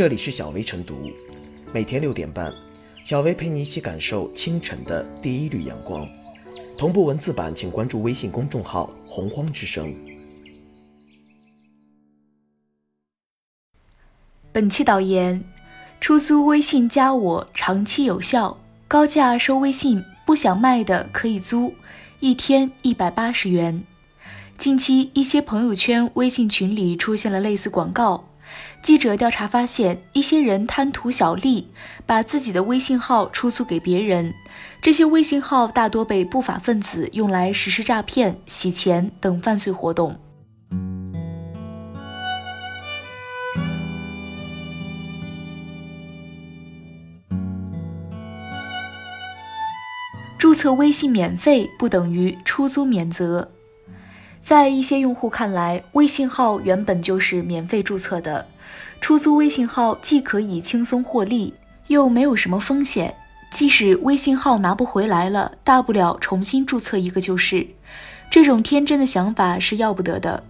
这里是小薇晨读，每天六点半，小薇陪你一起感受清晨的第一缕阳光。同步文字版，请关注微信公众号“洪荒之声”。本期导言：出租微信加我，长期有效，高价收微信，不想卖的可以租，一天一百八十元。近期，一些朋友圈、微信群里出现了类似广告。记者调查发现，一些人贪图小利，把自己的微信号出租给别人。这些微信号大多被不法分子用来实施诈骗、洗钱等犯罪活动。注册微信免费不等于出租免责。在一些用户看来，微信号原本就是免费注册的，出租微信号既可以轻松获利，又没有什么风险。即使微信号拿不回来了，大不了重新注册一个就是。这种天真的想法是要不得的。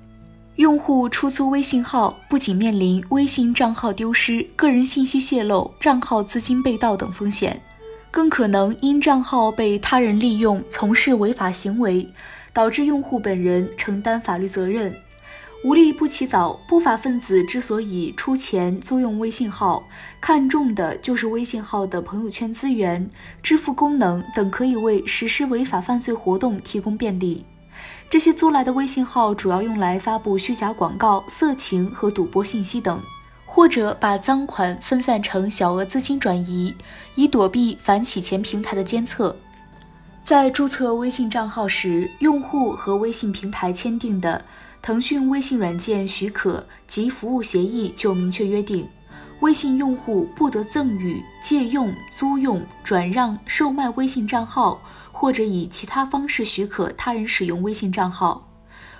用户出租微信号，不仅面临微信账号丢失、个人信息泄露、账号资金被盗等风险，更可能因账号被他人利用从事违法行为。导致用户本人承担法律责任，无利不起早。不法分子之所以出钱租用微信号，看重的就是微信号的朋友圈资源、支付功能等，可以为实施违法犯罪活动提供便利。这些租来的微信号主要用来发布虚假广告、色情和赌博信息等，或者把赃款分散成小额资金转移，以躲避反洗钱平台的监测。在注册微信账号时，用户和微信平台签订的腾讯微信软件许可及服务协议就明确约定，微信用户不得赠与、借用、租用、转让、售卖微信账号，或者以其他方式许可他人使用微信账号。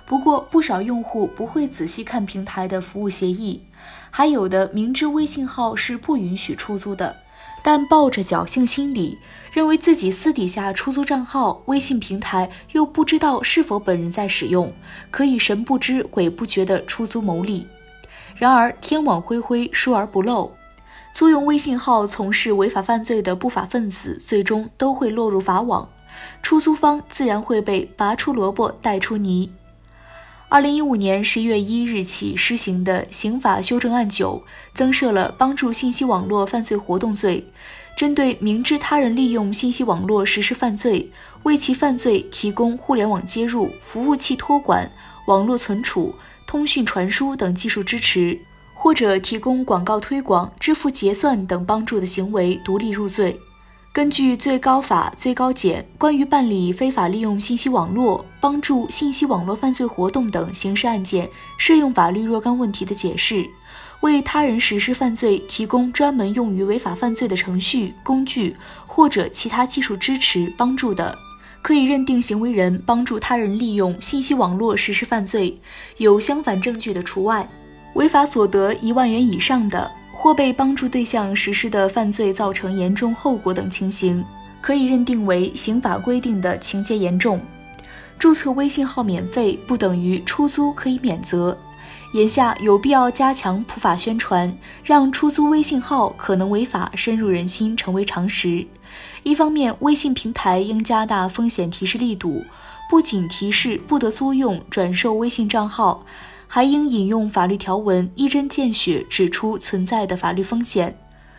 不过，不少用户不会仔细看平台的服务协议，还有的明知微信号是不允许出租的。但抱着侥幸心理，认为自己私底下出租账号，微信平台又不知道是否本人在使用，可以神不知鬼不觉地出租牟利。然而天网恢恢，疏而不漏，租用微信号从事违法犯罪的不法分子，最终都会落入法网，出租方自然会被拔出萝卜带出泥。二零一五年十一月一日起施行的刑法修正案九，增设了帮助信息网络犯罪活动罪，针对明知他人利用信息网络实施犯罪，为其犯罪提供互联网接入、服务器托管、网络存储、通讯传输等技术支持，或者提供广告推广、支付结算等帮助的行为，独立入罪。根据最高法、最高检关于办理非法利用信息网络、帮助信息网络犯罪活动等刑事案件适用法律若干问题的解释，为他人实施犯罪提供专门用于违法犯罪的程序、工具或者其他技术支持帮助的，可以认定行为人帮助他人利用信息网络实施犯罪，有相反证据的除外。违法所得一万元以上的。或被帮助对象实施的犯罪造成严重后果等情形，可以认定为刑法规定的情节严重。注册微信号免费不等于出租可以免责。眼下有必要加强普法宣传，让出租微信号可能违法深入人心成为常识。一方面，微信平台应加大风险提示力度，不仅提示不得租用、转售微信账号。还应引用法律条文，一针见血指出存在的法律风险。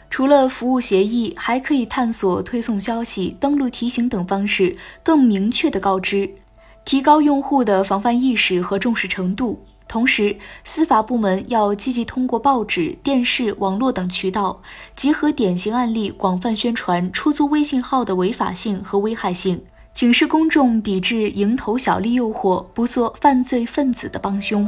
除了服务协议，还可以探索推送消息、登录提醒等方式，更明确的告知，提高用户的防范意识和重视程度。同时，司法部门要积极通过报纸、电视、网络等渠道，结合典型案例，广泛宣传出租微信号的违法性和危害性，警示公众抵制蝇头小利诱惑，不做犯罪分子的帮凶。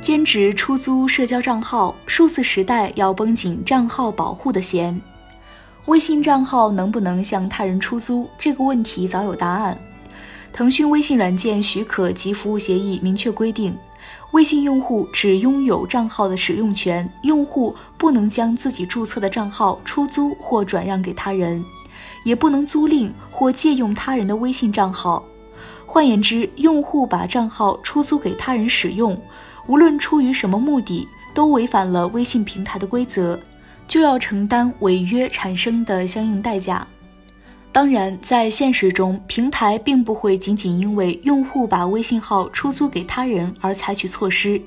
兼职出租社交账号，数字时代要绷紧账号保护的弦。微信账号能不能向他人出租？这个问题早有答案。腾讯微信软件许可及服务协议明确规定。微信用户只拥有账号的使用权，用户不能将自己注册的账号出租或转让给他人。也不能租赁或借用他人的微信账号。换言之，用户把账号出租给他人使用，无论出于什么目的，都违反了微信平台的规则，就要承担违约产生的相应代价。当然，在现实中，平台并不会仅仅因为用户把微信号出租给他人而采取措施，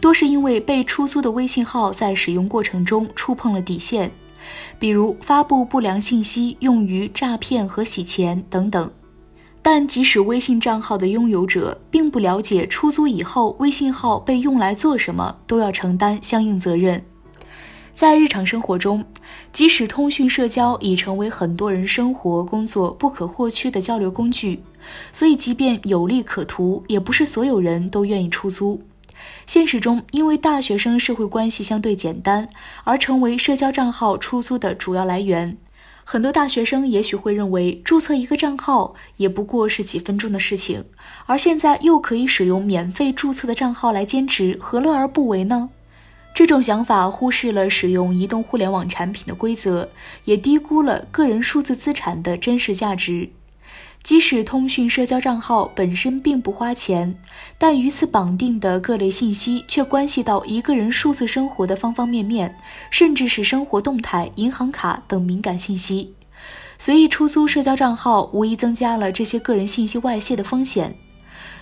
多是因为被出租的微信号在使用过程中触碰了底线，比如发布不良信息用于诈骗和洗钱等等。但即使微信账号的拥有者并不了解出租以后微信号被用来做什么，都要承担相应责任。在日常生活中，即使通讯社交已成为很多人生活工作不可或缺的交流工具，所以即便有利可图，也不是所有人都愿意出租。现实中，因为大学生社会关系相对简单，而成为社交账号出租的主要来源。很多大学生也许会认为，注册一个账号也不过是几分钟的事情，而现在又可以使用免费注册的账号来兼职，何乐而不为呢？这种想法忽视了使用移动互联网产品的规则，也低估了个人数字资产的真实价值。即使通讯社交账号本身并不花钱，但与此绑定的各类信息却关系到一个人数字生活的方方面面，甚至是生活动态、银行卡等敏感信息。随意出租社交账号，无疑增加了这些个人信息外泄的风险。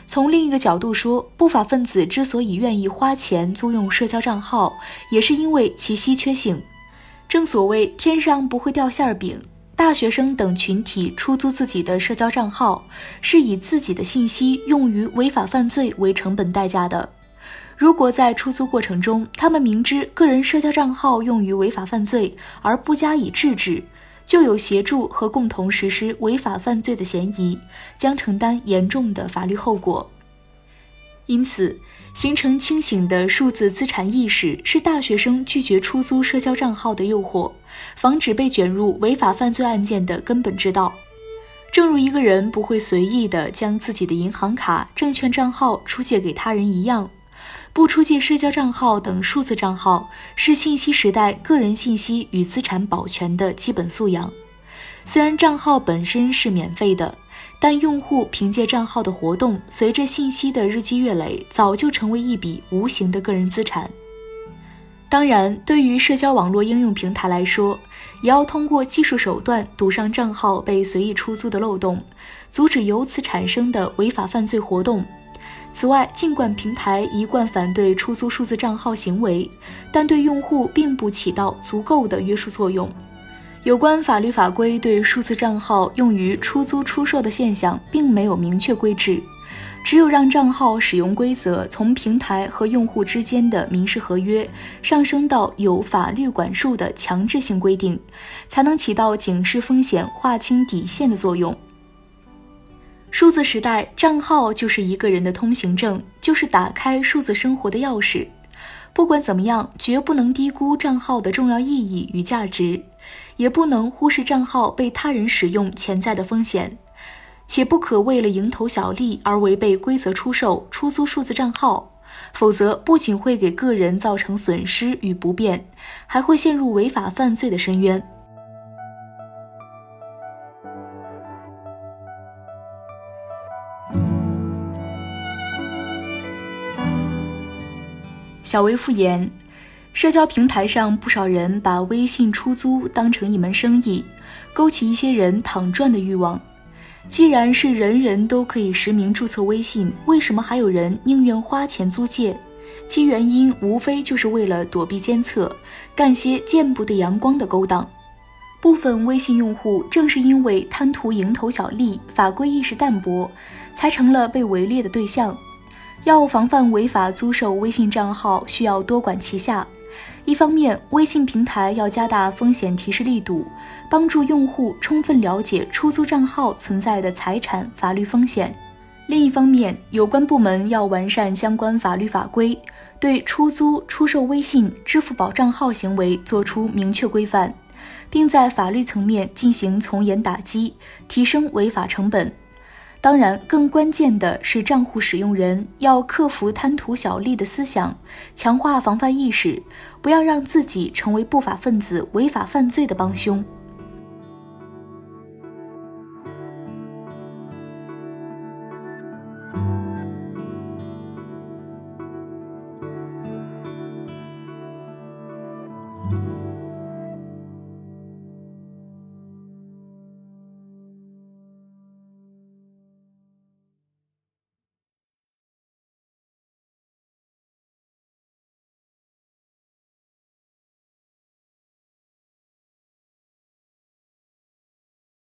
从另一个角度说，不法分子之所以愿意花钱租用社交账号，也是因为其稀缺性。正所谓“天上不会掉馅饼”，大学生等群体出租自己的社交账号，是以自己的信息用于违法犯罪为成本代价的。如果在出租过程中，他们明知个人社交账号用于违法犯罪而不加以制止，就有协助和共同实施违法犯罪的嫌疑，将承担严重的法律后果。因此，形成清醒的数字资产意识是大学生拒绝出租社交账号的诱惑，防止被卷入违法犯罪案件的根本之道。正如一个人不会随意的将自己的银行卡、证券账号出借给他人一样。不出借社交账号等数字账号是信息时代个人信息与资产保全的基本素养。虽然账号本身是免费的，但用户凭借账号的活动，随着信息的日积月累，早就成为一笔无形的个人资产。当然，对于社交网络应用平台来说，也要通过技术手段堵上账号被随意出租的漏洞，阻止由此产生的违法犯罪活动。此外，尽管平台一贯反对出租数字账号行为，但对用户并不起到足够的约束作用。有关法律法规对数字账号用于出租出售的现象并没有明确规制，只有让账号使用规则从平台和用户之间的民事合约上升到有法律管束的强制性规定，才能起到警示风险、划清底线的作用。数字时代，账号就是一个人的通行证，就是打开数字生活的钥匙。不管怎么样，绝不能低估账号的重要意义与价值，也不能忽视账号被他人使用潜在的风险，且不可为了蝇头小利而违背规则出售、出租数字账号，否则不仅会给个人造成损失与不便，还会陷入违法犯罪的深渊。小薇复言，社交平台上不少人把微信出租当成一门生意，勾起一些人躺赚的欲望。既然是人人都可以实名注册微信，为什么还有人宁愿花钱租借？其原因无非就是为了躲避监测，干些见不得阳光的勾当。部分微信用户正是因为贪图蝇头小利，法规意识淡薄，才成了被围猎的对象。要防范违法租售微信账号，需要多管齐下。一方面，微信平台要加大风险提示力度，帮助用户充分了解出租账号存在的财产法律风险；另一方面，有关部门要完善相关法律法规，对出租、出售微信、支付宝账号行为作出明确规范，并在法律层面进行从严打击，提升违法成本。当然，更关键的是，账户使用人要克服贪图小利的思想，强化防范意识，不要让自己成为不法分子违法犯罪的帮凶。